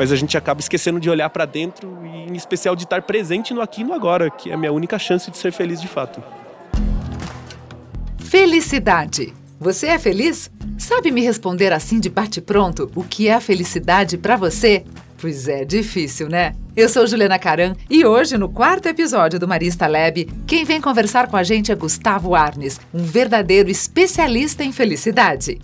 mas a gente acaba esquecendo de olhar para dentro e, em especial, de estar presente no aqui e no agora, que é a minha única chance de ser feliz de fato. Felicidade. Você é feliz? Sabe me responder assim de bate-pronto o que é a felicidade para você? Pois é, difícil, né? Eu sou Juliana Caran e hoje, no quarto episódio do Marista Lab, quem vem conversar com a gente é Gustavo Arnes, um verdadeiro especialista em felicidade.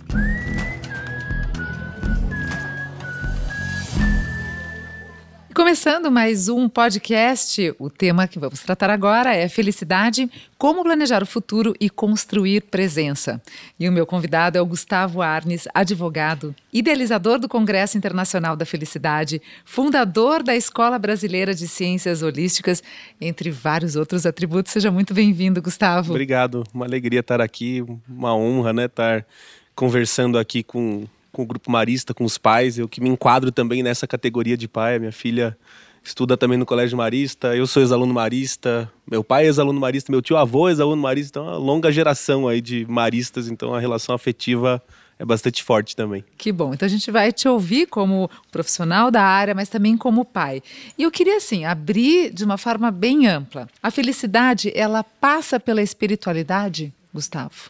Começando mais um podcast, o tema que vamos tratar agora é felicidade, como planejar o futuro e construir presença. E o meu convidado é o Gustavo Arnes, advogado, idealizador do Congresso Internacional da Felicidade, fundador da Escola Brasileira de Ciências Holísticas, entre vários outros atributos. Seja muito bem-vindo, Gustavo. Obrigado, uma alegria estar aqui, uma honra, né, estar conversando aqui com com o grupo marista, com os pais, eu que me enquadro também nessa categoria de pai. Minha filha estuda também no colégio marista, eu sou ex-aluno marista, meu pai é ex-aluno marista, meu tio avô é ex-aluno marista, então é uma longa geração aí de maristas, então a relação afetiva é bastante forte também. Que bom. Então a gente vai te ouvir como profissional da área, mas também como pai. E eu queria assim abrir de uma forma bem ampla. A felicidade, ela passa pela espiritualidade, Gustavo?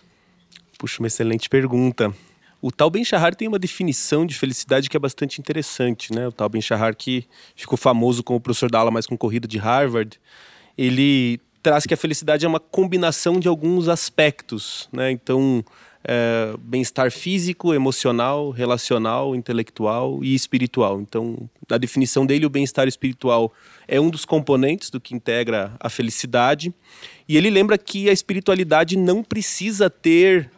Puxa, uma excelente pergunta. O Tal Ben-Shahar tem uma definição de felicidade que é bastante interessante, né? O Tal Ben-Shahar que ficou famoso como professor da aula mais concorrida de Harvard, ele traz que a felicidade é uma combinação de alguns aspectos, né? Então, é, bem-estar físico, emocional, relacional, intelectual e espiritual. Então, na definição dele, o bem-estar espiritual é um dos componentes do que integra a felicidade. E ele lembra que a espiritualidade não precisa ter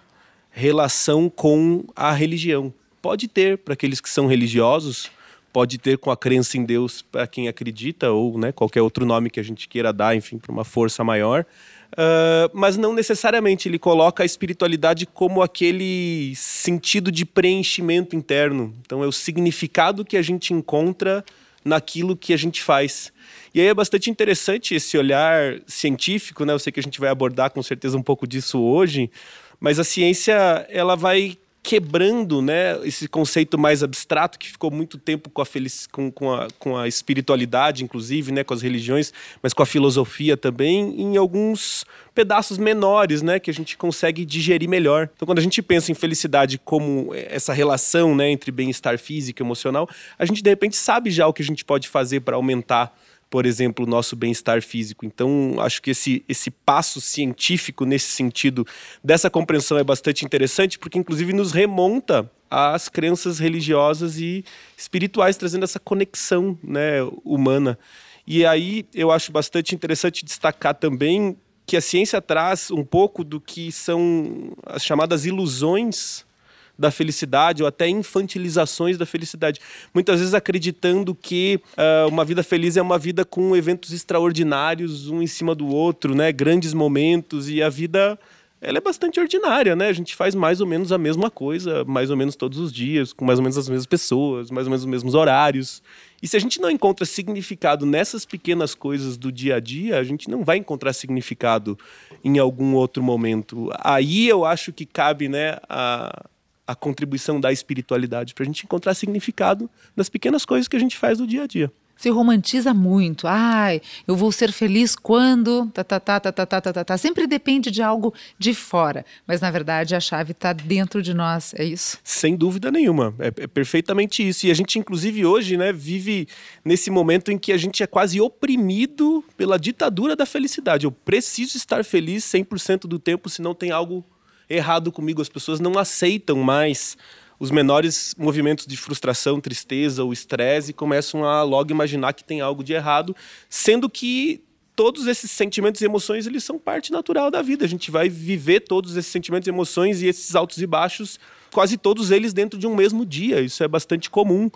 relação com a religião. Pode ter para aqueles que são religiosos, pode ter com a crença em Deus para quem acredita, ou né, qualquer outro nome que a gente queira dar, enfim, para uma força maior. Uh, mas não necessariamente ele coloca a espiritualidade como aquele sentido de preenchimento interno. Então é o significado que a gente encontra naquilo que a gente faz. E aí é bastante interessante esse olhar científico, né? Eu sei que a gente vai abordar com certeza um pouco disso hoje, mas a ciência, ela vai quebrando né, esse conceito mais abstrato que ficou muito tempo com a, com, com, a, com a espiritualidade, inclusive, né, com as religiões, mas com a filosofia também, em alguns pedaços menores né, que a gente consegue digerir melhor. Então, quando a gente pensa em felicidade como essa relação né, entre bem-estar físico e emocional, a gente de repente sabe já o que a gente pode fazer para aumentar por exemplo, o nosso bem-estar físico. Então, acho que esse, esse passo científico nesse sentido dessa compreensão é bastante interessante, porque inclusive nos remonta às crenças religiosas e espirituais, trazendo essa conexão né, humana. E aí eu acho bastante interessante destacar também que a ciência traz um pouco do que são as chamadas ilusões da felicidade ou até infantilizações da felicidade. Muitas vezes acreditando que uh, uma vida feliz é uma vida com eventos extraordinários, um em cima do outro, né? grandes momentos, e a vida ela é bastante ordinária, né? A gente faz mais ou menos a mesma coisa, mais ou menos todos os dias, com mais ou menos as mesmas pessoas, mais ou menos os mesmos horários. E se a gente não encontra significado nessas pequenas coisas do dia a dia, a gente não vai encontrar significado em algum outro momento. Aí eu acho que cabe, né, a, a contribuição da espiritualidade, para a gente encontrar significado nas pequenas coisas que a gente faz do dia a dia. Se romantiza muito. Ai, eu vou ser feliz quando. Tá, tá, tá, tá, tá, tá, tá, tá. tá. Sempre depende de algo de fora. Mas, na verdade, a chave está dentro de nós, é isso? Sem dúvida nenhuma. É, é perfeitamente isso. E a gente, inclusive, hoje, né, vive nesse momento em que a gente é quase oprimido pela ditadura da felicidade. Eu preciso estar feliz 100% do tempo, senão tem algo errado comigo. As pessoas não aceitam mais os menores movimentos de frustração, tristeza ou estresse e começam a logo imaginar que tem algo de errado, sendo que todos esses sentimentos e emoções eles são parte natural da vida. A gente vai viver todos esses sentimentos e emoções e esses altos e baixos, quase todos eles dentro de um mesmo dia. Isso é bastante comum.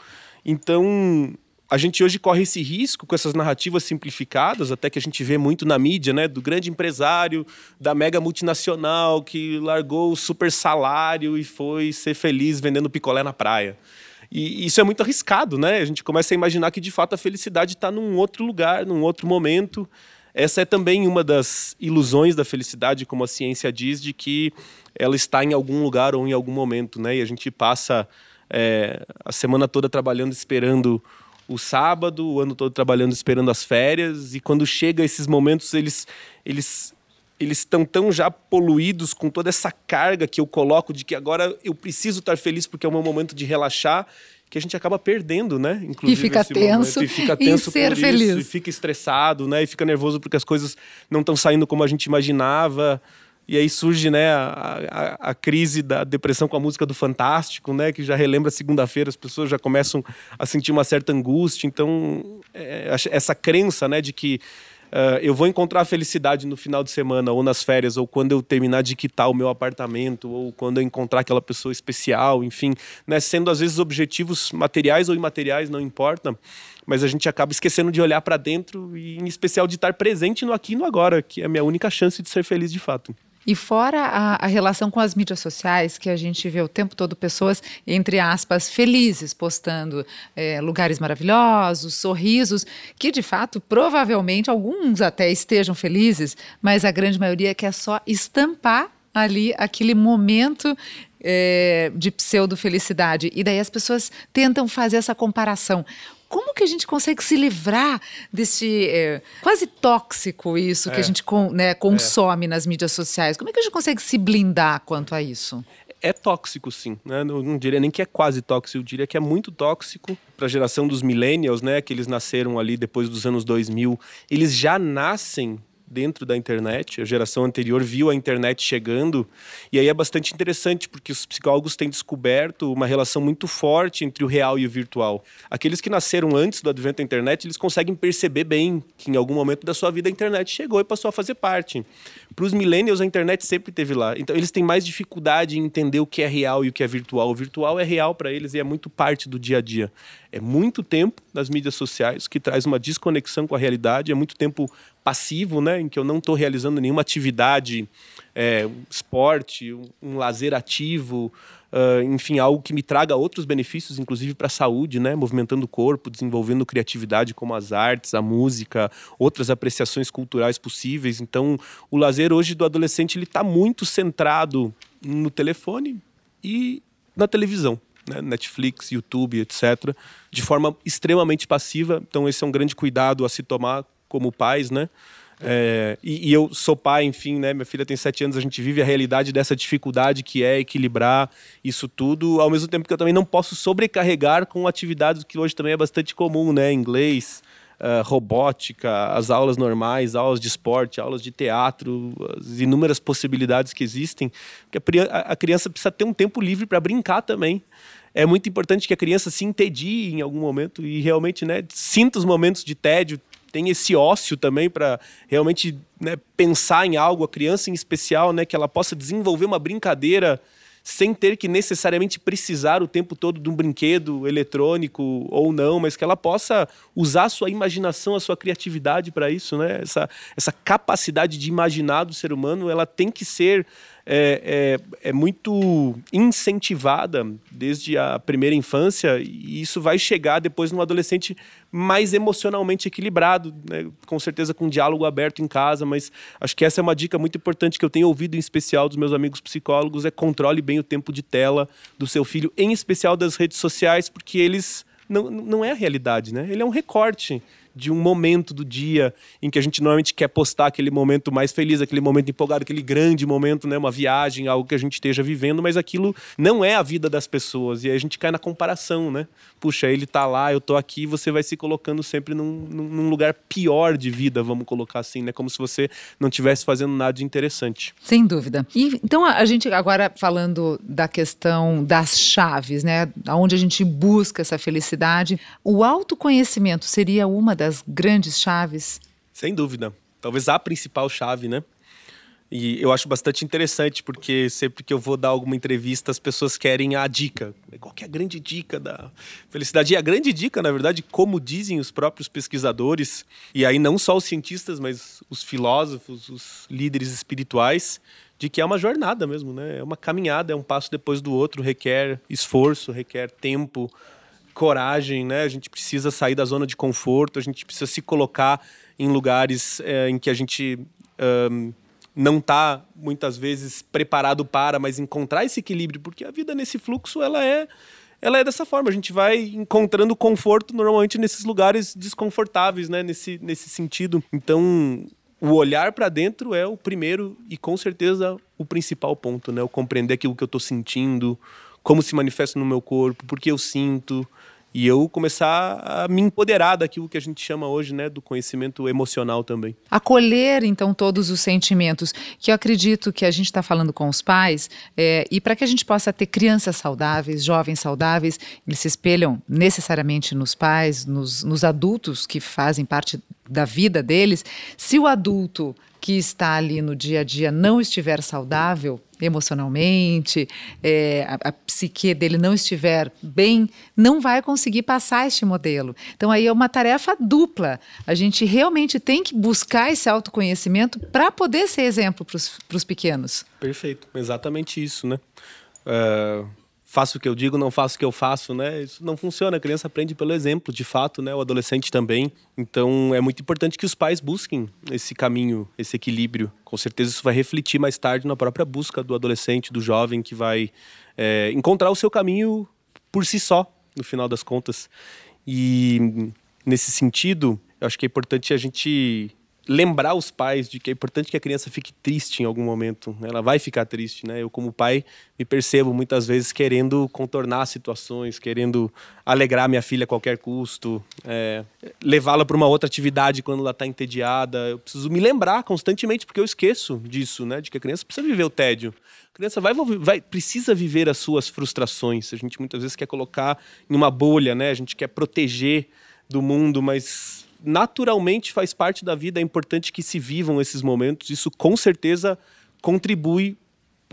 Então, a gente hoje corre esse risco com essas narrativas simplificadas, até que a gente vê muito na mídia, né, do grande empresário, da mega multinacional que largou o super salário e foi ser feliz vendendo picolé na praia. E isso é muito arriscado, né? A gente começa a imaginar que de fato a felicidade está num outro lugar, num outro momento. Essa é também uma das ilusões da felicidade, como a ciência diz, de que ela está em algum lugar ou em algum momento, né? E a gente passa é, a semana toda trabalhando, esperando o sábado, o ano todo trabalhando, esperando as férias, e quando chega esses momentos, eles eles eles estão tão já poluídos com toda essa carga que eu coloco de que agora eu preciso estar feliz porque é o meu momento de relaxar, que a gente acaba perdendo, né? Inclusive, e fica tenso, momento, e fica tenso em ser feliz. Isso, e fica estressado, né? E fica nervoso porque as coisas não estão saindo como a gente imaginava. E aí surge né, a, a, a, crise da depressão com a música do Fantástico, né, que já relembra segunda-feira, as pessoas já começam a sentir uma certa angústia. Então, é, essa crença né, de que uh, eu vou encontrar a felicidade no final de semana, ou nas férias, ou quando eu terminar de quitar o meu apartamento, ou quando eu encontrar aquela pessoa especial, enfim, né, sendo às vezes objetivos materiais ou imateriais, não importa, mas a gente acaba esquecendo de olhar para dentro e, em especial, de estar presente no aqui e no agora, que é a minha única chance de ser feliz de fato. E fora a, a, relação com as mídias sociais, que a gente vê o tempo todo pessoas, entre aspas, felizes, postando é, lugares maravilhosos, sorrisos, que de fato, provavelmente, alguns até estejam felizes, mas a grande maioria quer só estampar ali aquele momento é, de pseudo-felicidade. E daí as pessoas tentam fazer essa comparação como que a gente consegue se livrar desse é, quase tóxico isso que a é. gente né, consome é. nas mídias sociais? Como é que a gente consegue se blindar quanto a isso? É tóxico, sim. Né? Não, não, diria nem que é quase tóxico, eu diria que é muito tóxico para a geração dos millennials, né? Que eles nasceram ali depois dos anos 2000. Eles já nascem dentro da internet. A geração anterior viu a internet chegando. E aí é bastante interessante, porque os psicólogos têm descoberto uma relação muito forte entre o real e o virtual. Aqueles que nasceram antes do advento da internet, eles conseguem perceber bem que em algum momento da sua vida a internet chegou e passou a fazer parte. Para os millennials, a internet sempre teve lá. Então, eles têm mais dificuldade em entender o que é real e o que é virtual. O virtual é real para eles e é muito parte do dia a dia. É muito tempo nas mídias sociais que traz uma desconexão com a realidade, é muito tempo passivo, né, em que eu não estou realizando nenhuma atividade, é, esporte, um, um lazer ativo, uh, enfim, algo que me traga outros benefícios, inclusive para a saúde, né, movimentando o corpo, desenvolvendo criatividade como as artes, a música, outras apreciações culturais possíveis. Então, o lazer hoje do adolescente ele está muito centrado no telefone e na televisão. Né, Netflix, YouTube, etc., de forma extremamente passiva. Então, esse é um grande cuidado a se tomar como pais, né? É, e, e, eu sou pai, enfim, né? Minha filha tem sete anos, a gente vive a realidade dessa dificuldade que é equilibrar isso tudo, ao mesmo tempo que eu também não posso sobrecarregar com atividades que hoje também é bastante comum, né? Inglês, uh, robótica, as aulas normais, aulas de esporte, aulas de teatro, as inúmeras possibilidades que existem. Porque a, a criança precisa ter um tempo livre para brincar também é muito importante que a criança se entedie em algum momento e realmente né, sinta os momentos de tédio, tem esse ócio também para realmente né, pensar em algo, a criança em especial, né, que ela possa desenvolver uma brincadeira sem ter que necessariamente precisar o tempo todo de um brinquedo eletrônico ou não, mas que ela possa usar a sua imaginação, a sua criatividade para isso, né? Essa, essa capacidade de imaginar do ser humano, ela tem que ser é, é, é, muito incentivada desde a primeira infância e isso vai chegar depois no adolescente mais emocionalmente equilibrado, né? com certeza com um diálogo aberto em casa, mas acho que essa é uma dica muito importante que eu tenho ouvido em especial dos meus amigos psicólogos, é controle bem o tempo de tela do seu filho, em especial das redes sociais, porque eles não, não é a realidade, né? Ele é um recorte de um momento do dia em que a gente normalmente quer postar aquele momento mais feliz, aquele momento empolgado, aquele grande momento, né, uma viagem, algo que a gente esteja vivendo, mas aquilo não é a vida das pessoas e aí a gente cai na comparação, né? Puxa, ele tá lá, eu tô aqui, você vai se colocando sempre num, num lugar pior de vida, vamos colocar assim, né? Como se você não estivesse fazendo nada de interessante. Sem dúvida. E então a gente agora falando da questão das chaves, né? Onde a gente busca essa felicidade, o autoconhecimento seria uma das das grandes chaves? Sem dúvida. Talvez a principal chave, né? E eu acho bastante interessante, porque sempre que eu vou dar alguma entrevista, as pessoas querem a dica. Qual é a grande dica da felicidade? E a grande dica, na verdade, como dizem os próprios pesquisadores, e aí não só os cientistas, mas os filósofos, os líderes espirituais, de que é uma jornada mesmo, né? É uma caminhada, é um passo depois do outro, requer esforço, requer tempo, coragem, né? A gente precisa sair da zona de conforto, a gente precisa se colocar em lugares é, em que a gente um, não está muitas vezes preparado para, mas encontrar esse equilíbrio, porque a vida nesse fluxo ela é ela é dessa forma. A gente vai encontrando conforto normalmente nesses lugares desconfortáveis, né? Nesse, nesse sentido. Então, o olhar para dentro é o primeiro e com certeza o principal ponto, né? O compreender aquilo que eu estou sentindo, como se manifesta no meu corpo, por que eu sinto, e eu começar a me empoderar daquilo que a gente chama hoje, né, do conhecimento emocional também. Acolher, então, todos os sentimentos, que eu acredito que a gente está falando com os pais, é, e para que a gente possa ter crianças saudáveis, jovens saudáveis, eles se espelham necessariamente nos pais, nos, nos adultos que fazem parte da vida deles. Se o adulto que está ali no dia a dia não estiver saudável emocionalmente, é, a, a, psique dele não estiver bem, não vai conseguir passar este modelo. Então aí é uma tarefa dupla. A gente realmente tem que buscar esse autoconhecimento para poder ser exemplo para os pequenos. Perfeito, exatamente isso, né? Uh faço o que eu digo, não faço o que eu faço, né? Isso não funciona. A criança aprende pelo exemplo, de fato, né? O adolescente também. Então é muito importante que os pais busquem esse caminho, esse equilíbrio. Com certeza isso vai refletir mais tarde na própria busca do adolescente, do jovem que vai é, encontrar o seu caminho por si só, no final das contas. E nesse sentido, eu acho que é importante a gente lembrar os pais de que é importante que a criança fique triste em algum momento. Ela vai ficar triste, né? Eu como pai me percebo muitas vezes querendo contornar situações, querendo alegrar minha filha a qualquer custo, é, levá-la para uma outra atividade quando ela está entediada. Eu preciso me lembrar constantemente porque eu esqueço disso, né? De que a criança precisa viver o tédio. A criança vai, vai precisa viver as suas frustrações. A gente muitas vezes quer colocar em uma bolha, né? A gente quer proteger do mundo, mas naturalmente faz parte da vida, é importante que se vivam esses momentos. Isso com certeza contribui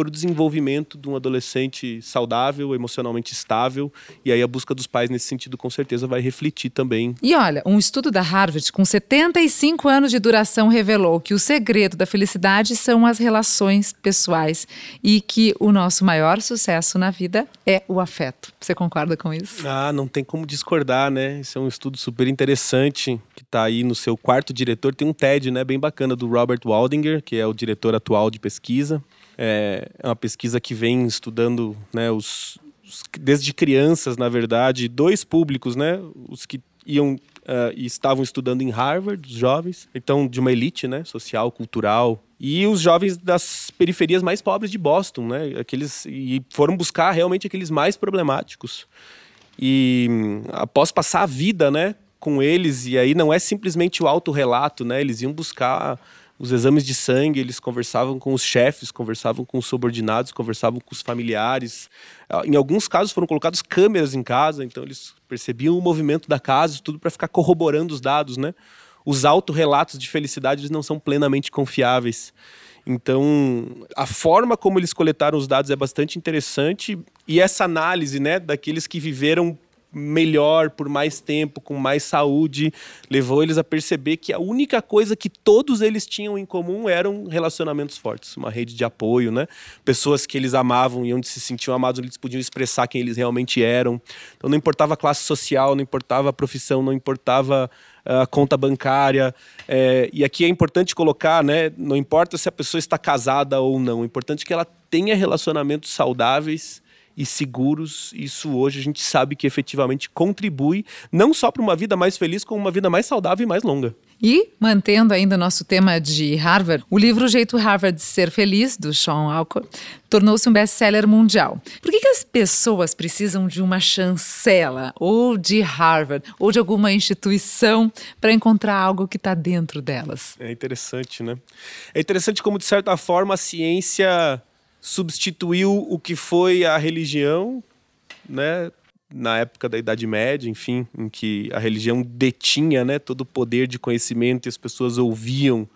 para o desenvolvimento de um adolescente saudável, emocionalmente estável. E aí a busca dos pais nesse sentido com certeza vai refletir também. E olha, um estudo da Harvard com 75 anos de duração revelou que o segredo da felicidade são as relações pessoais e que o nosso maior sucesso na vida é o afeto. Você concorda com isso? Ah, não tem como discordar, né? Esse é um estudo super interessante que está aí no seu quarto diretor. Tem um TED, né, bem bacana do Robert Waldinger, que é o diretor atual de pesquisa. É, é uma pesquisa que vem estudando né, os, os, desde crianças, na verdade, dois públicos, né? Os que iam uh, e estavam estudando em Harvard, os jovens, então de uma elite, né, social, cultural, e os jovens das periferias mais pobres de Boston, né? Aqueles e foram buscar realmente aqueles mais problemáticos. E após passar a vida, né, com eles, e aí não é simplesmente o autorrelato, né? Eles iam buscar os exames de sangue, eles conversavam com os chefes, conversavam com os subordinados, conversavam com os familiares. Ah, em alguns casos foram colocadas câmeras em casa, então eles percebiam o movimento da casa, tudo para ficar corroborando os dados, né? Os autorrelatos de felicidade eles não são plenamente confiáveis. Então, a forma como eles coletaram os dados é bastante interessante e essa análise, né, daqueles que viveram melhor por mais tempo, com mais saúde, levou eles a perceber que a única coisa que todos eles tinham em comum eram relacionamentos fortes, uma rede de apoio, né? Pessoas que eles amavam e onde se sentiam amados, eles podiam expressar quem eles realmente eram. Então não importava a classe social, não importava a profissão, não importava a conta bancária. É, e aqui é importante colocar, né? Não importa se a pessoa está casada ou não, é importante que ela tenha relacionamentos saudáveis e seguros, isso hoje a gente sabe que efetivamente contribui não só para uma vida mais feliz, como uma vida mais saudável e mais longa. E, mantendo ainda o nosso tema de Harvard, o livro O Jeito Harvard de Ser Feliz, do Sean Alcott, tornou-se um best-seller mundial. Por que, que as pessoas precisam de uma chancela, ou de Harvard, ou de alguma instituição para encontrar algo que está dentro delas? É interessante, né? É interessante como, de certa forma, a ciência substituiu o que foi a religião, né? Na época da Idade Média, enfim, em que a religião detinha né, todo o poder de conhecimento e as pessoas ouviam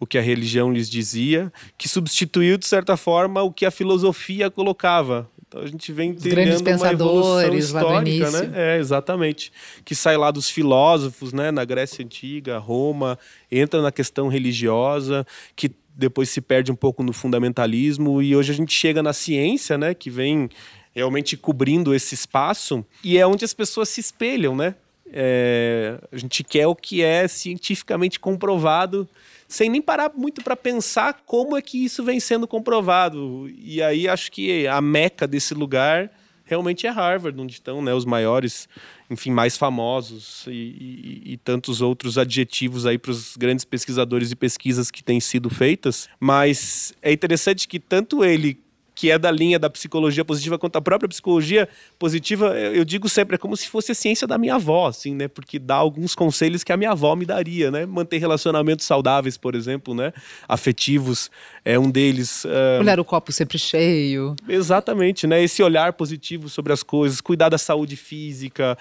o que a religião lhes dizia, que substituiu, de certa forma, o que a filosofia colocava. Então a gente vem entendendo uma evolução histórica, né? É, exatamente. Que sai lá dos filósofos, né? Na Grécia Antiga, Roma, entra na questão religiosa, que depois se perde um pouco no fundamentalismo e hoje a gente chega na ciência, né, que vem realmente cobrindo esse espaço e é onde as pessoas se espelham, né? É, a gente quer o que é cientificamente comprovado, sem nem parar muito para pensar como é que isso vem sendo comprovado. E aí acho que a meca desse lugar realmente é Harvard, onde estão né, os maiores, enfim, mais famosos e, e, e tantos outros adjetivos aí para os grandes pesquisadores e pesquisas que têm sido feitas. Mas é interessante que tanto ele que é da linha da psicologia positiva quanto a própria psicologia positiva, eu digo sempre, é como se fosse a ciência da minha avó, assim, né? Porque dá alguns conselhos que a minha avó me daria, né? Manter relacionamentos saudáveis, por exemplo, né? Afetivos é um deles. Uh... Olhar o copo sempre cheio. Exatamente, né? Esse olhar positivo sobre as coisas, cuidar da saúde física,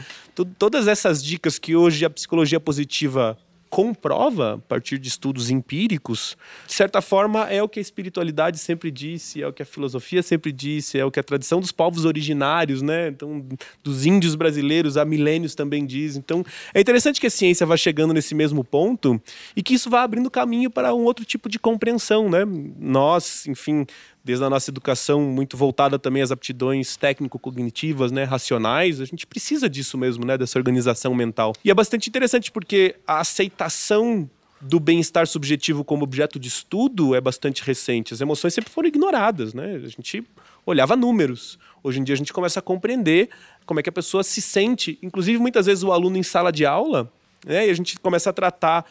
todas essas dicas que hoje a psicologia positiva comprova, a partir de estudos empíricos, de certa forma é o que a espiritualidade sempre disse, é o que a filosofia sempre disse, é o que a tradição dos povos originários, né? Então, dos índios brasileiros há milênios também diz. Então, é interessante que a ciência vá chegando nesse mesmo ponto e que isso vá abrindo caminho para um outro tipo de compreensão, né? Nós, enfim, desde a nossa educação muito voltada também às aptidões técnico-cognitivas, né, racionais, a gente precisa disso mesmo, né, dessa organização mental. E é bastante interessante porque a aceitação do bem-estar subjetivo como objeto de estudo é bastante recente. As emoções sempre foram ignoradas, né? A gente olhava números. Hoje em dia a gente começa a compreender como é que a pessoa se sente, inclusive muitas vezes o aluno em sala de aula, né? E a gente começa a tratar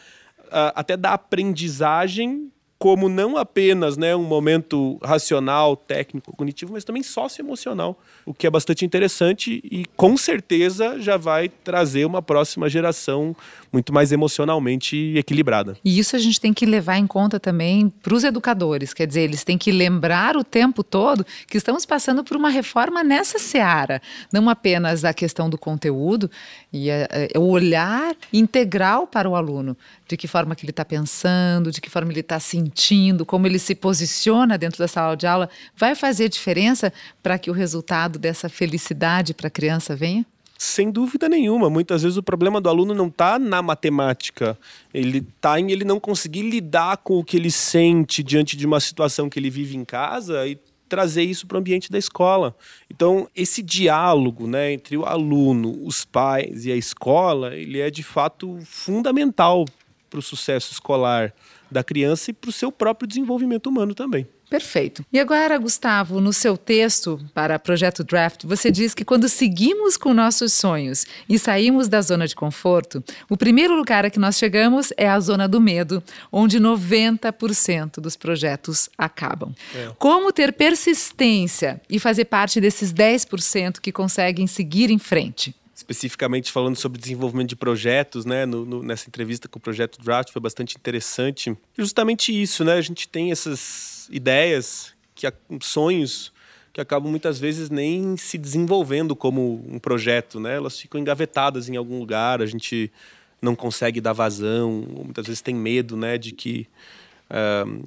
uh, até da aprendizagem como não apenas né, um momento racional, técnico, cognitivo, mas também socioemocional, o que é bastante interessante e com certeza já vai trazer uma próxima geração muito mais emocionalmente equilibrada. E isso a gente tem que levar em conta também para os educadores, quer dizer, eles têm que lembrar o tempo todo que estamos passando por uma reforma nessa seara, não apenas a questão do conteúdo e o olhar integral para o aluno, de que forma que ele está pensando, de que forma ele está sentindo, como ele se posiciona dentro da sala de aula, vai fazer diferença para que o resultado dessa felicidade para a criança venha? Sem dúvida nenhuma. Muitas vezes o problema do aluno não está na matemática. Ele está em ele não conseguir lidar com o que ele sente diante de uma situação que ele vive em casa e trazer isso para o ambiente da escola. Então, esse diálogo né, entre o aluno, os pais e a escola, ele é de fato fundamental para o sucesso escolar da criança e para o seu próprio desenvolvimento humano também. Perfeito. E agora, Gustavo, no seu texto para Projeto Draft, você diz que quando seguimos com nossos sonhos e saímos da zona de conforto, o primeiro lugar a que nós chegamos é a zona do medo, onde 90% dos projetos acabam. É. Como ter persistência e fazer parte desses 10% que conseguem seguir em frente? Especificamente falando sobre desenvolvimento de projetos, né, no, no, nessa entrevista com o projeto Draft foi bastante interessante. Justamente isso, né, a gente tem essas ideias, que sonhos que acabam muitas vezes nem se desenvolvendo como um projeto, né, elas ficam engavetadas em algum lugar, a gente não consegue dar vazão, muitas vezes tem medo, né, de que uh,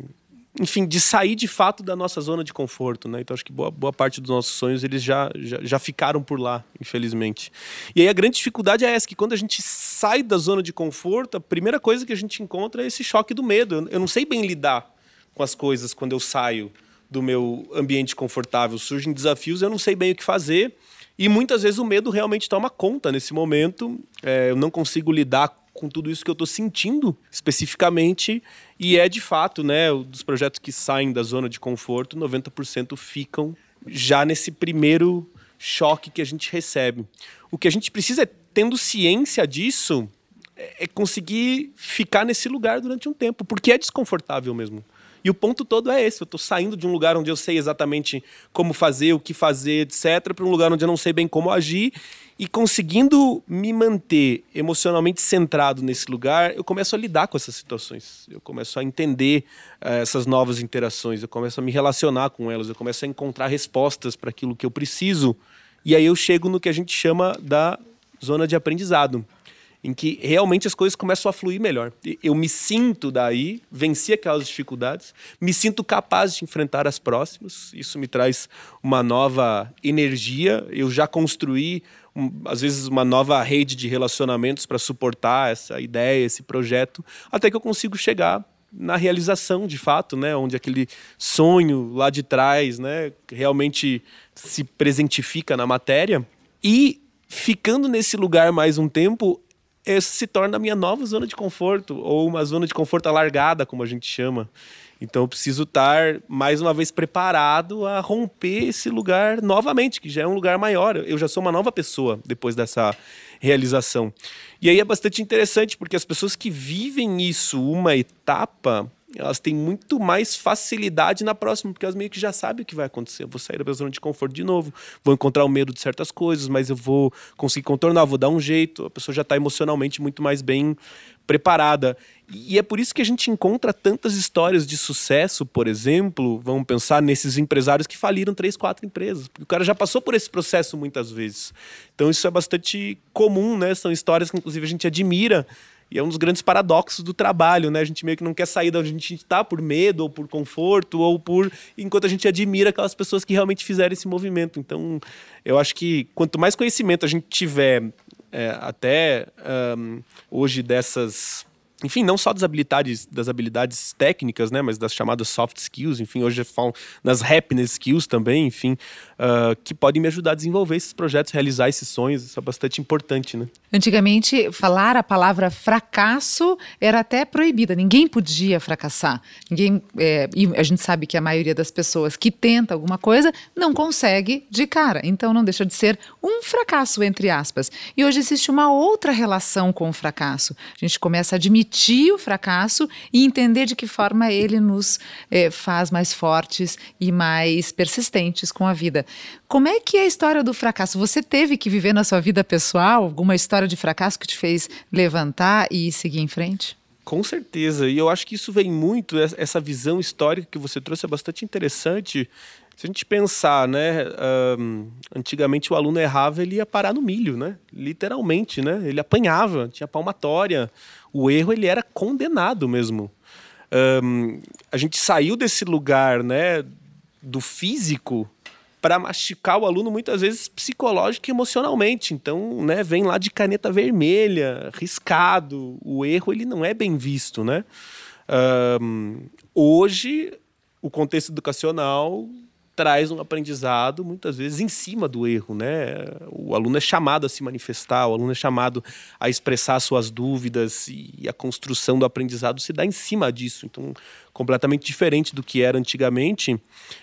enfim, de sair de fato da nossa zona de conforto, né? Então acho que boa, boa parte dos nossos sonhos eles já, já, já ficaram por lá, infelizmente. E aí a grande dificuldade é essa, que quando a gente sai da zona de conforto, a primeira coisa que a gente encontra é esse choque do medo. Eu, não sei bem lidar com as coisas quando eu saio do meu ambiente confortável. Surgem desafios, eu não sei bem o que fazer. E muitas vezes o medo realmente toma conta nesse momento. É, eu não consigo lidar com tudo isso que eu estou sentindo especificamente. E é de fato, né, dos projetos que saem da zona de conforto, 90% ficam já nesse primeiro choque que a gente recebe. O que a gente precisa é, tendo ciência disso, é, é conseguir ficar nesse lugar durante um tempo, porque é desconfortável mesmo. E o ponto todo é esse: eu estou saindo de um lugar onde eu sei exatamente como fazer, o que fazer, etc., para um lugar onde eu não sei bem como agir. E conseguindo me manter emocionalmente centrado nesse lugar, eu começo a lidar com essas situações. Eu começo a entender uh, essas novas interações, eu começo a me relacionar com elas, eu começo a encontrar respostas para aquilo que eu preciso. E aí eu chego no que a gente chama da zona de aprendizado em que realmente as coisas começam a fluir melhor. Eu me sinto daí, venci aquelas dificuldades, me sinto capaz de enfrentar as próximas. Isso me traz uma nova energia. Eu já construí, um, às vezes, uma nova rede de relacionamentos para suportar essa ideia, esse projeto, até que eu consigo chegar na realização de fato, né, onde aquele sonho lá de trás, né, realmente se presentifica na matéria. E ficando nesse lugar mais um tempo, essa se torna a minha nova zona de conforto, ou uma zona de conforto alargada, como a gente chama. Então eu preciso estar mais uma vez preparado a romper esse lugar novamente, que já é um lugar maior. Eu já sou uma nova pessoa depois dessa realização. E aí é bastante interessante porque as pessoas que vivem isso uma etapa elas têm muito mais facilidade na próxima, porque elas meio que já sabem o que vai acontecer. Eu vou sair da zona de conforto de novo, vou encontrar o medo de certas coisas, mas eu vou conseguir contornar, vou dar um jeito. A pessoa já está emocionalmente muito mais bem preparada. E é por isso que a gente encontra tantas histórias de sucesso, por exemplo, vamos pensar nesses empresários que faliram três, quatro empresas, porque o cara já passou por esse processo muitas vezes. Então isso é bastante comum, né? São histórias que inclusive a gente admira e é um dos grandes paradoxos do trabalho, né? A gente meio que não quer sair da onde a gente está por medo, ou por conforto, ou por. enquanto a gente admira aquelas pessoas que realmente fizeram esse movimento. Então, eu acho que quanto mais conhecimento a gente tiver, é, até um, hoje, dessas enfim, não só das habilidades, das habilidades técnicas, né, mas das chamadas soft skills, enfim, hoje falam nas happiness skills também, enfim, uh, que podem me ajudar a desenvolver esses projetos, realizar esses sonhos, isso é bastante importante, né. Antigamente, falar a palavra fracasso era até proibida, ninguém podia fracassar, ninguém, é, e a gente sabe que a maioria das pessoas que tenta alguma coisa não consegue de cara, então não deixa de ser um fracasso, entre aspas, e hoje existe uma outra relação com o fracasso, a gente começa a admitir admitir o fracasso e entender de que forma ele nos é, faz mais fortes e mais persistentes com a vida. Como é que é a história do fracasso? Você teve que viver na sua vida pessoal alguma história de fracasso que te fez levantar e seguir em frente? Com certeza, e eu acho que isso vem muito, essa visão histórica que você trouxe é bastante interessante. Se a gente pensar, né, um, antigamente o aluno errava, ele ia parar no milho, né? Literalmente, né? Ele apanhava, tinha palmatória. O erro ele era condenado mesmo. Um, a gente saiu desse lugar, né, do físico para machucar o aluno muitas vezes psicológico e emocionalmente. Então, né, vem lá de caneta vermelha, riscado. O erro ele não é bem visto, né? Um, hoje, o contexto educacional traz um aprendizado muitas vezes em cima do erro, né? O aluno é chamado a se manifestar, o aluno é chamado a expressar suas dúvidas e a construção do aprendizado se dá em cima disso. Então, completamente diferente do que era antigamente,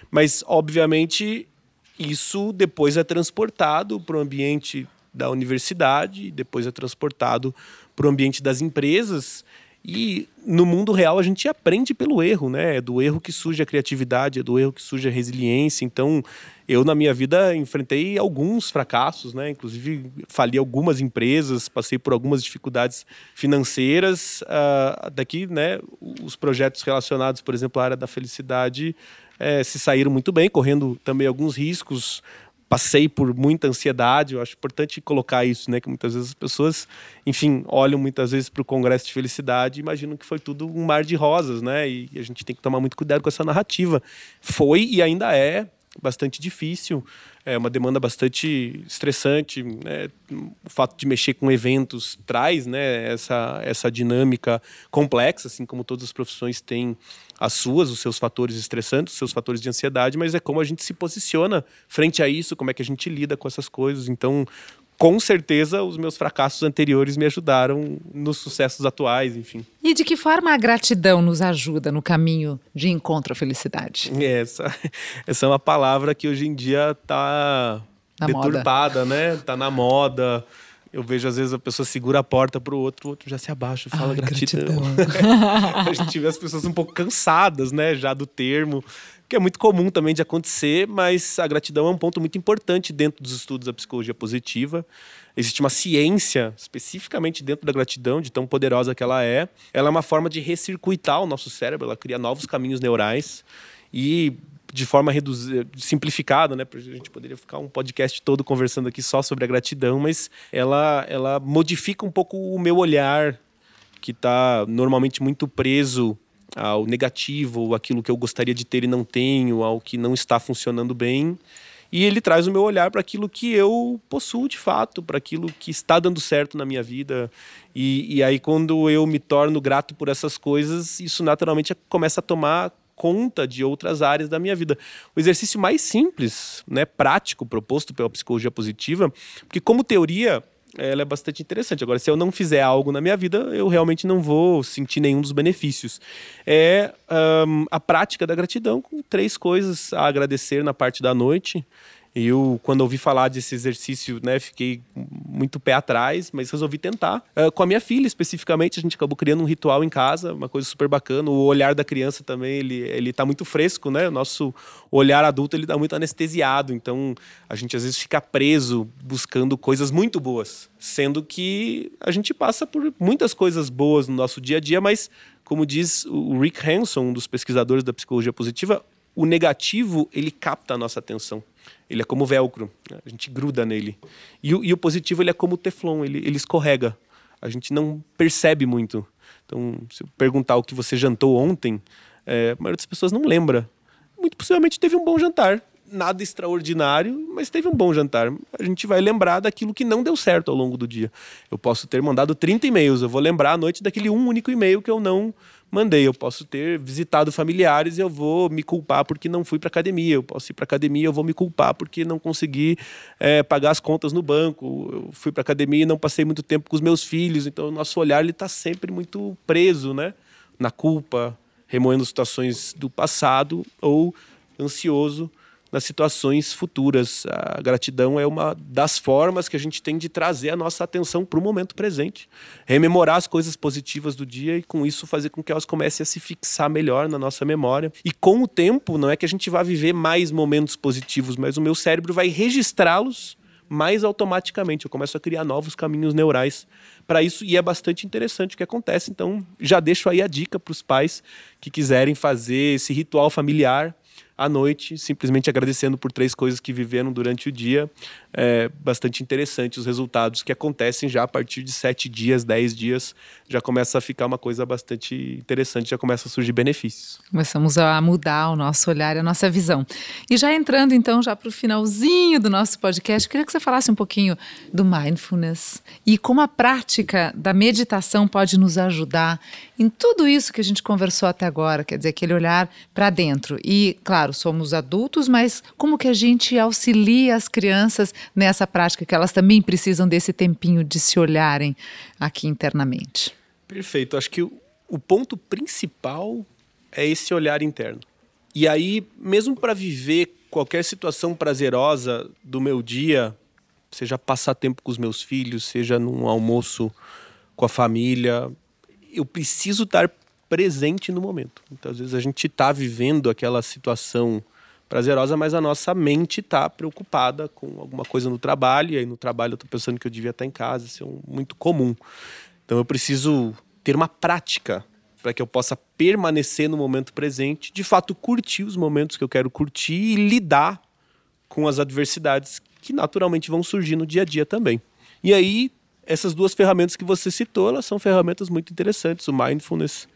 mas obviamente isso depois é transportado para o ambiente da universidade, depois é transportado para o ambiente das empresas e no mundo real a gente aprende pelo erro, né? É do erro que surge a criatividade, é do erro que surge a resiliência. Então, eu na minha vida enfrentei alguns fracassos, né? Inclusive fali algumas empresas, passei por algumas dificuldades financeiras. Uh, daqui, né? Os projetos relacionados, por exemplo, à área da felicidade, é, se saíram muito bem, correndo também alguns riscos passei por muita ansiedade. Eu acho importante colocar isso, né? Que muitas vezes as pessoas, enfim, olham muitas vezes para o Congresso de Felicidade e imaginam que foi tudo um mar de rosas, né? E a gente tem que tomar muito cuidado com essa narrativa. Foi e ainda é bastante difícil, é uma demanda bastante estressante. Né? O fato de mexer com eventos traz né, essa, essa dinâmica complexa, assim como todas as profissões têm as suas, os seus fatores estressantes, os seus fatores de ansiedade, mas é como a gente se posiciona frente a isso, como é que a gente lida com essas coisas. Então, com certeza os meus fracassos anteriores me ajudaram nos sucessos atuais, enfim. E de que forma a gratidão nos ajuda no caminho de encontro à felicidade? Essa, essa é uma palavra que hoje em dia está deturpada, moda. né? Está na moda. Eu vejo, às vezes, a pessoa segura a porta para o outro, o outro já se abaixa e fala Ai, gratidão. gratidão. a gente vê as pessoas um pouco cansadas, né, já do termo, que é muito comum também de acontecer, mas a gratidão é um ponto muito importante dentro dos estudos da psicologia positiva. Existe uma ciência especificamente dentro da gratidão, de tão poderosa que ela é. Ela é uma forma de recircuitar o nosso cérebro, ela cria novos caminhos neurais e de forma reduzida, simplificada, né? A gente poderia ficar um podcast todo conversando aqui só sobre a gratidão, mas ela, ela modifica um pouco o meu olhar, que está normalmente muito preso ao negativo, aquilo que eu gostaria de ter e não tenho, ao que não está funcionando bem. E ele traz o meu olhar para aquilo que eu possuo de fato, para aquilo que está dando certo na minha vida. E, e aí, quando eu me torno grato por essas coisas, isso naturalmente começa a tomar conta de outras áreas da minha vida. O exercício mais simples, né, prático, proposto pela psicologia positiva, porque como teoria ela é bastante interessante. Agora, se eu não fizer algo na minha vida, eu realmente não vou sentir nenhum dos benefícios. É um, a prática da gratidão com três coisas a agradecer na parte da noite. Eu, quando ouvi falar desse exercício, né, fiquei muito pé atrás, mas resolvi tentar. Uh, com a minha filha, especificamente, a gente acabou criando um ritual em casa, uma coisa super bacana. O olhar da criança também, ele, ele tá muito fresco, né? O nosso olhar adulto, ele tá muito anestesiado. Então, a gente às vezes fica preso buscando coisas muito boas. Sendo que a gente passa por muitas coisas boas no nosso dia a dia, mas, como diz o Rick Hanson, um dos pesquisadores da psicologia positiva, o negativo, ele capta a nossa atenção. Ele é como velcro, né? a gente gruda nele. E o, e o positivo ele é como o teflon, ele, ele escorrega. A gente não percebe muito. Então, se eu perguntar o que você jantou ontem, é, a maioria das pessoas não lembra. Muito possivelmente teve um bom jantar. Nada extraordinário, mas teve um bom jantar. A gente vai lembrar daquilo que não deu certo ao longo do dia. Eu posso ter mandado 30 e-mails, eu vou lembrar à noite daquele um único e-mail que eu não mandei. Eu posso ter visitado familiares eu vou me culpar porque não fui para academia. Eu posso ir para academia eu vou me culpar porque não consegui é, pagar as contas no banco. Eu fui para academia e não passei muito tempo com os meus filhos. Então, o nosso olhar ele está sempre muito preso, né? Na culpa, remoendo situações do passado ou ansioso nas situações futuras. A gratidão é uma das formas que a gente tem de trazer a nossa atenção para o momento presente, rememorar as coisas positivas do dia e com isso fazer com que elas comecem a se fixar melhor na nossa memória. E com o tempo, não é que a gente vá viver mais momentos positivos, mas o meu cérebro vai registrá-los mais automaticamente. Eu começo a criar novos caminhos neurais para isso e é bastante interessante o que acontece. Então, já deixo aí a dica para os pais que quiserem fazer esse ritual familiar à noite, simplesmente agradecendo por três coisas que viveram durante o dia. É bastante interessante os resultados que acontecem já a partir de sete dias, dez dias, já começa a ficar uma coisa bastante interessante, já começa a surgir benefícios. Começamos a mudar o nosso olhar a nossa visão. E já entrando então já para o finalzinho do nosso podcast, queria que você falasse um pouquinho do mindfulness e como a prática da meditação pode nos ajudar em tudo isso que a gente conversou até agora, quer dizer, aquele olhar para dentro. E, claro, somos adultos, mas como que a gente auxilia as crianças nessa prática, que elas também precisam desse tempinho de se olharem aqui internamente? Perfeito. Acho que o ponto principal é esse olhar interno. E aí, mesmo para viver qualquer situação prazerosa do meu dia, seja passar tempo com os meus filhos, seja num almoço com a família, eu preciso estar presente no momento. Então, às vezes a gente está vivendo aquela situação prazerosa, mas a nossa mente está preocupada com alguma coisa no trabalho, e aí no trabalho eu estou pensando que eu devia estar em casa, isso é muito comum. Então eu preciso ter uma prática para que eu possa permanecer no momento presente, de fato curtir os momentos que eu quero curtir e lidar com as adversidades que naturalmente vão surgir no dia a dia também. E aí essas duas ferramentas que você citou, elas são ferramentas muito interessantes, o mindfulness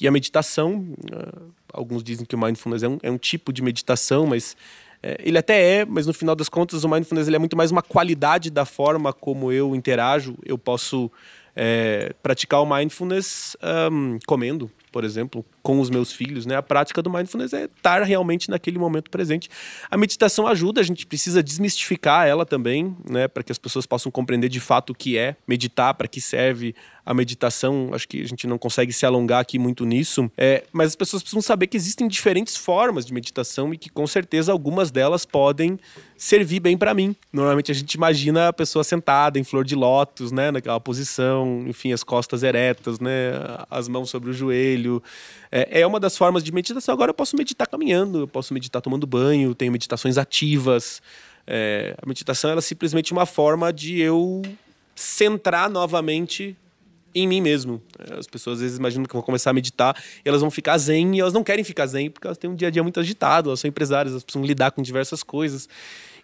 e a meditação. Uh, alguns dizem que o mindfulness é um, é um tipo de meditação, mas é, ele até é, mas no final das contas o mindfulness ele é muito mais uma qualidade da forma como eu interajo. Eu posso é, praticar o mindfulness um, comendo, por exemplo, com os meus filhos, né? A prática do mindfulness é estar realmente naquele momento presente. A meditação ajuda, a gente precisa desmistificar ela também, né? Para que as pessoas possam compreender de fato o que é meditar, para que serve a meditação. Acho que a gente não consegue se alongar aqui muito nisso, é, mas as pessoas precisam saber que existem diferentes formas de meditação e que com certeza algumas delas podem servir bem para mim. Normalmente a gente imagina a pessoa sentada em flor de lótus, né? Naquela posição, enfim, as costas eretas, né? As mãos sobre o joelho é, é uma das formas de meditação. Agora eu posso meditar caminhando, eu posso meditar tomando banho, tenho meditações ativas. É, a meditação é simplesmente uma forma de eu centrar novamente em mim mesmo. É, as pessoas às vezes imaginam que vão começar a meditar elas vão ficar zen e elas não querem ficar zen porque elas têm um dia a dia muito agitado, elas são empresárias, elas precisam lidar com diversas coisas.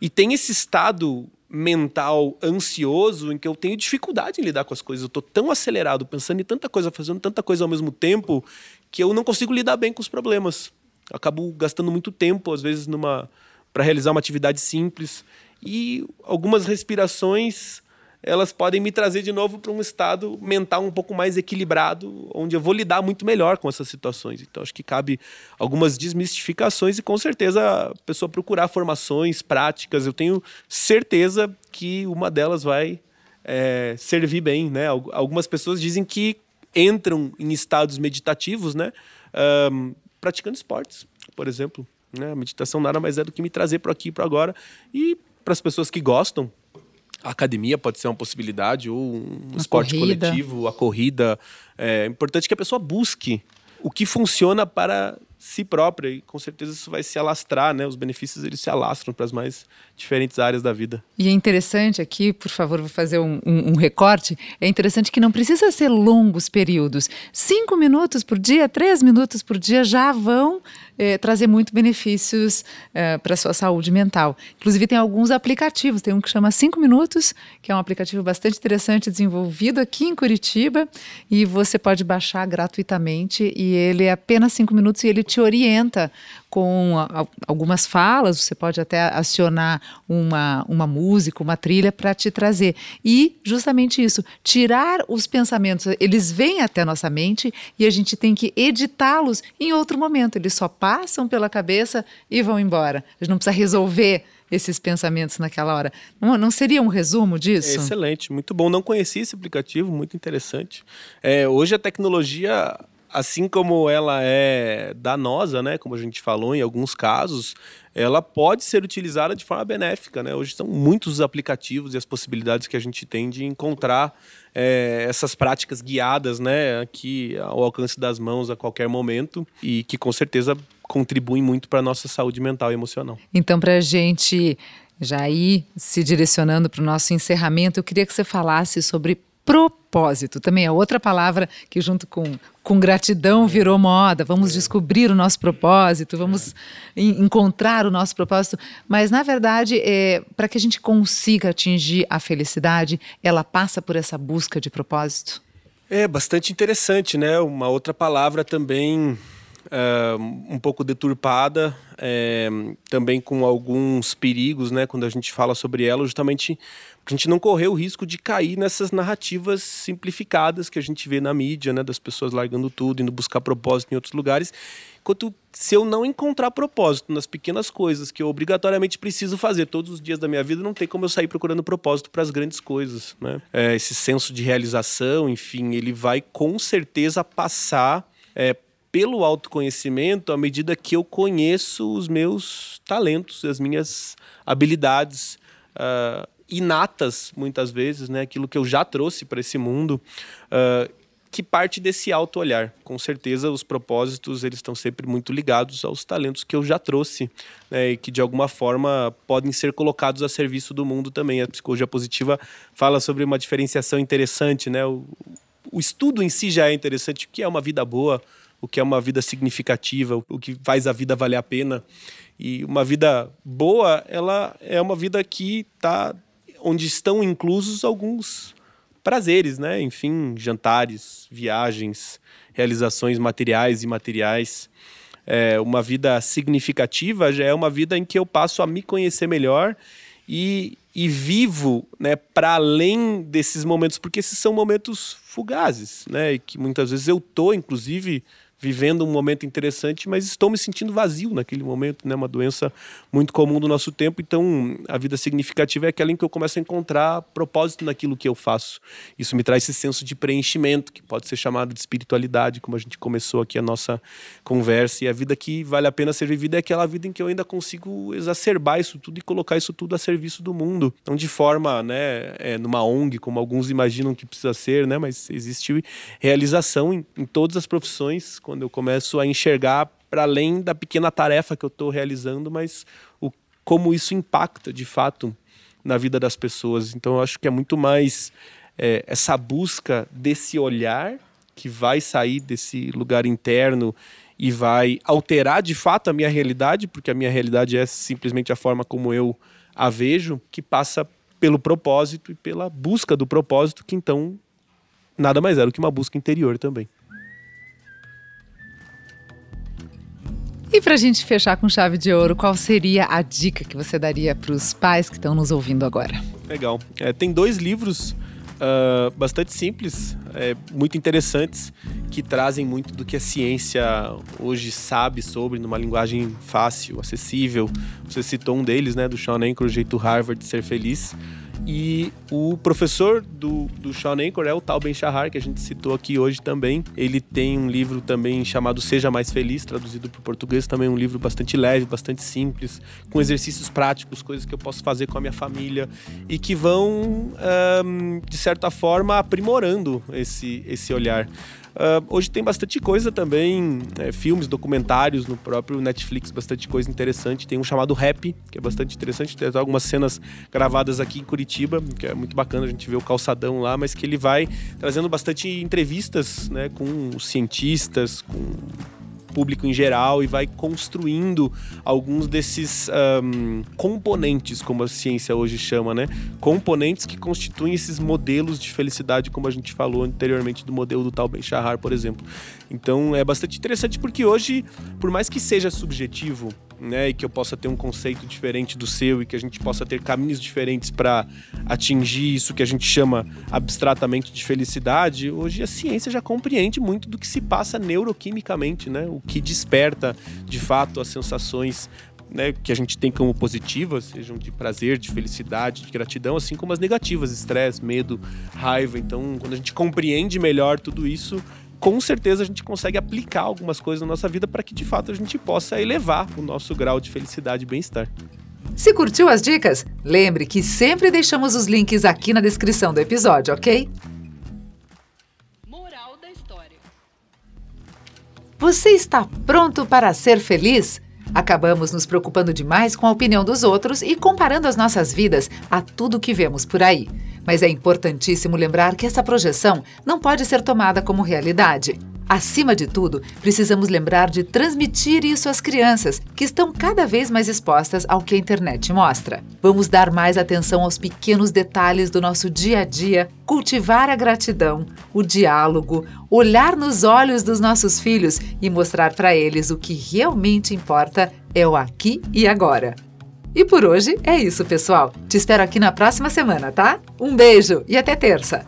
E tem esse estado mental ansioso em que eu tenho dificuldade em lidar com as coisas. Eu estou tão acelerado, pensando em tanta coisa, fazendo tanta coisa ao mesmo tempo, que eu não consigo lidar bem com os problemas. Eu acabo gastando muito tempo, às vezes, numa para realizar uma atividade simples. E algumas respirações elas podem me trazer de novo para um estado mental um pouco mais equilibrado, onde eu vou lidar muito melhor com essas situações. Então, acho que cabe algumas desmistificações e, com certeza, a pessoa procurar formações, práticas. Eu tenho certeza que uma delas vai é, servir bem, né? Algumas pessoas dizem que entram em estados meditativos, né? Um, praticando esportes, por exemplo. Né? A meditação nada mais é do que me trazer para aqui para agora. E para as pessoas que gostam, a academia pode ser uma possibilidade, ou um esporte corrida. coletivo, a corrida. É importante que a pessoa busque o que funciona para si própria e com certeza isso vai se alastrar, né? Os benefícios eles se alastram para as mais diferentes áreas da vida. E é interessante aqui, por favor, vou fazer um, um, um, recorte. É interessante que não precisa ser longos períodos. Cinco minutos por dia, três minutos por dia já vão é, trazer muito benefícios é, para a sua saúde mental. Inclusive tem alguns aplicativos. Tem um que chama Cinco Minutos, que é um aplicativo bastante interessante desenvolvido aqui em Curitiba e você pode baixar gratuitamente e ele é apenas cinco minutos e ele te orienta com algumas falas, você pode até acionar uma, uma música, uma trilha para te trazer. E justamente isso, tirar os pensamentos, eles vêm até nossa mente e a gente tem que editá-los em outro momento. Eles só passam pela cabeça e vão embora. A gente não precisa resolver esses pensamentos naquela hora. Não, não seria um resumo disso? É excelente, muito bom. Não conhecia esse aplicativo, muito interessante. É, hoje a tecnologia assim como ela é danosa, né, como a gente falou em alguns casos, ela pode ser utilizada de forma benéfica, né? Hoje são muitos os aplicativos e as possibilidades que a gente tem de encontrar é, essas práticas guiadas, né, aqui ao alcance das mãos a qualquer momento e que com certeza contribuem muito para a nossa saúde mental e emocional. Então, para a gente já ir se direcionando para o nosso encerramento, eu queria que você falasse sobre propósito. Também é outra palavra que, junto com, com gratidão, virou moda. Vamos descobrir o nosso propósito, vamos encontrar o nosso propósito. Mas, na verdade, é, para que a gente consiga atingir a felicidade, ela passa por essa busca de propósito? É bastante interessante, né? Uma outra palavra também uh, um pouco deturpada, é, também com alguns perigos, né, quando a gente fala sobre ela, justamente a gente não correr o risco de cair nessas narrativas simplificadas que a gente vê na mídia, né, das pessoas largando tudo, indo buscar propósito em outros lugares. Enquanto se eu não encontrar propósito nas pequenas coisas que eu obrigatoriamente preciso fazer todos os dias da minha vida, não tem como eu sair procurando propósito para as grandes coisas, né? É, esse senso de realização, enfim, ele vai com certeza passar é, pelo autoconhecimento à medida que eu conheço os meus talentos, as minhas habilidades uh, inatas, muitas vezes, né? aquilo que eu já trouxe para esse mundo. Uh, que parte desse alto olhar. Com certeza, os propósitos eles estão sempre muito ligados aos talentos que eu já trouxe, né, e que de alguma forma podem ser colocados a serviço do mundo também. A psicologia positiva fala sobre uma diferenciação interessante, né? O, o estudo em si já é interessante, o que é uma vida boa, o que é uma vida significativa, o que faz a vida valer a pena. E uma vida boa, ela é uma vida que está onde estão inclusos alguns prazeres, né? Enfim, jantares, viagens, realizações materiais e imateriais. É, uma vida significativa já é uma vida em que eu passo a me conhecer melhor e, e vivo né, para além desses momentos, porque esses são momentos fugazes, né? E que muitas vezes eu tô, inclusive, vivendo um momento interessante, mas estou me sentindo vazio naquele momento, né? Uma doença muito comum do nosso tempo. Então, a vida significativa é aquela em que eu começo a encontrar propósito naquilo que eu faço. Isso me traz esse senso de preenchimento, que pode ser chamado de espiritualidade, como a gente começou aqui a nossa conversa. E a vida que vale a pena ser vivida é aquela vida em que eu ainda consigo exacerbar isso tudo e colocar isso tudo a serviço do mundo. Não de forma, né, é, numa ONG, como alguns imaginam que precisa ser, né? Mas existe realização em, em todas as profissões quando eu começo a enxergar para além da pequena tarefa que eu estou realizando, mas o, como isso impacta de fato na vida das pessoas. Então eu acho que é muito mais é, essa busca desse olhar que vai sair desse lugar interno e vai alterar de fato a minha realidade, porque a minha realidade é simplesmente a forma como eu a vejo, que passa pelo propósito e pela busca do propósito, que então nada mais é do que uma busca interior também. E para a gente fechar com chave de ouro, qual seria a dica que você daria para os pais que estão nos ouvindo agora? Legal. É, tem dois livros uh, bastante simples, é, muito interessantes, que trazem muito do que a ciência hoje sabe sobre, numa linguagem fácil, acessível. Você citou um deles, né, do Sean Anker, O Jeito Harvard de Ser Feliz. E o professor do, do Sean Anchor é o Tal Ben Shahar, que a gente citou aqui hoje também. Ele tem um livro também chamado Seja Mais Feliz, traduzido para o português, também um livro bastante leve, bastante simples, com exercícios práticos, coisas que eu posso fazer com a minha família e que vão, de certa forma, aprimorando esse, esse olhar. Uh, hoje tem bastante coisa também, é, filmes, documentários no próprio Netflix, bastante coisa interessante. Tem um chamado Rap, que é bastante interessante. Tem algumas cenas gravadas aqui em Curitiba, que é muito bacana a gente ver o calçadão lá, mas que ele vai trazendo bastante entrevistas né, com cientistas, com público em geral e vai construindo alguns desses um, componentes, como a ciência hoje chama, né? Componentes que constituem esses modelos de felicidade, como a gente falou anteriormente do modelo do Tal Ben Shahar, por exemplo. Então é bastante interessante porque hoje, por mais que seja subjetivo, né, e que eu possa ter um conceito diferente do seu e que a gente possa ter caminhos diferentes para atingir isso que a gente chama abstratamente de felicidade, hoje a ciência já compreende muito do que se passa neuroquimicamente, né, o que desperta de fato as sensações né, que a gente tem como positivas, sejam de prazer, de felicidade, de gratidão, assim como as negativas, estresse, medo, raiva. Então, quando a gente compreende melhor tudo isso, com certeza a gente consegue aplicar algumas coisas na nossa vida para que de fato a gente possa elevar o nosso grau de felicidade e bem-estar. Se curtiu as dicas, lembre que sempre deixamos os links aqui na descrição do episódio, ok? Moral da história. Você está pronto para ser feliz? Acabamos nos preocupando demais com a opinião dos outros e comparando as nossas vidas a tudo que vemos por aí. Mas é importantíssimo lembrar que essa projeção não pode ser tomada como realidade. Acima de tudo, precisamos lembrar de transmitir isso às crianças, que estão cada vez mais expostas ao que a internet mostra. Vamos dar mais atenção aos pequenos detalhes do nosso dia a dia, cultivar a gratidão, o diálogo, olhar nos olhos dos nossos filhos e mostrar para eles o que realmente importa é o aqui e agora. E por hoje é isso, pessoal. Te espero aqui na próxima semana, tá? Um beijo e até terça!